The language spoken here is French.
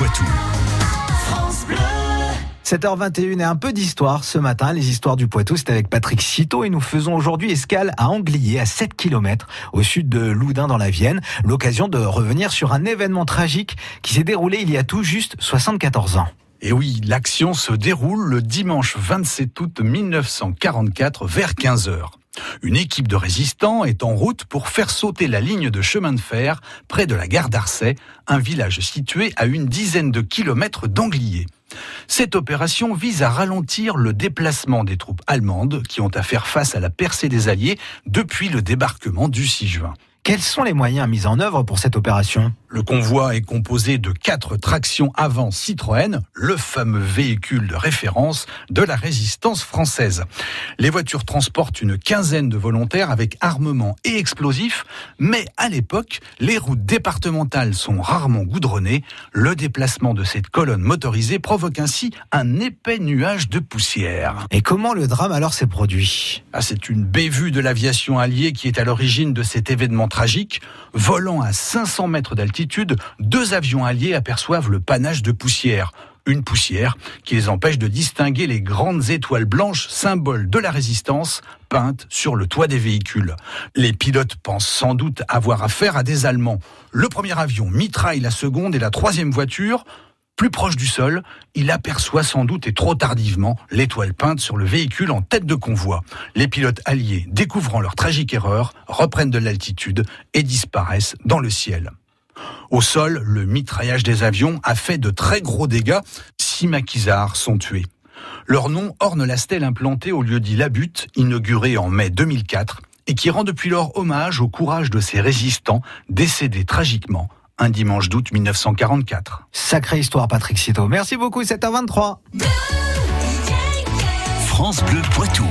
Poitou. 7h21 et un peu d'histoire ce matin. Les histoires du Poitou, c'est avec Patrick Citeau et nous faisons aujourd'hui escale à Anglier, à 7 km au sud de Loudun dans la Vienne. L'occasion de revenir sur un événement tragique qui s'est déroulé il y a tout juste 74 ans. Et oui, l'action se déroule le dimanche 27 août 1944 vers 15h. Une équipe de résistants est en route pour faire sauter la ligne de chemin de fer près de la gare d'Arcet, un village situé à une dizaine de kilomètres d'Anglier. Cette opération vise à ralentir le déplacement des troupes allemandes qui ont à faire face à la percée des Alliés depuis le débarquement du 6 juin. Quels sont les moyens mis en œuvre pour cette opération? Le convoi est composé de quatre tractions avant Citroën, le fameux véhicule de référence de la résistance française. Les voitures transportent une quinzaine de volontaires avec armement et explosifs, mais à l'époque, les routes départementales sont rarement goudronnées. Le déplacement de cette colonne motorisée provoque ainsi un épais nuage de poussière. Et comment le drame alors s'est produit? Ah, C'est une bévue de l'aviation alliée qui est à l'origine de cet événement tragique. Volant à 500 mètres d'altitude, deux avions alliés aperçoivent le panache de poussière. Une poussière qui les empêche de distinguer les grandes étoiles blanches, symboles de la résistance, peintes sur le toit des véhicules. Les pilotes pensent sans doute avoir affaire à des Allemands. Le premier avion mitraille la seconde et la troisième voiture. Plus proche du sol, il aperçoit sans doute et trop tardivement l'étoile peinte sur le véhicule en tête de convoi. Les pilotes alliés, découvrant leur tragique erreur, reprennent de l'altitude et disparaissent dans le ciel. Au sol, le mitraillage des avions a fait de très gros dégâts. Six maquisards sont tués. Leur nom orne la stèle implantée au lieu dit La Butte, inaugurée en mai 2004, et qui rend depuis lors hommage au courage de ces résistants décédés tragiquement un dimanche d'août 1944. Sacrée histoire, Patrick Cito. Merci beaucoup, 7 à 23. France Bleu Poitou.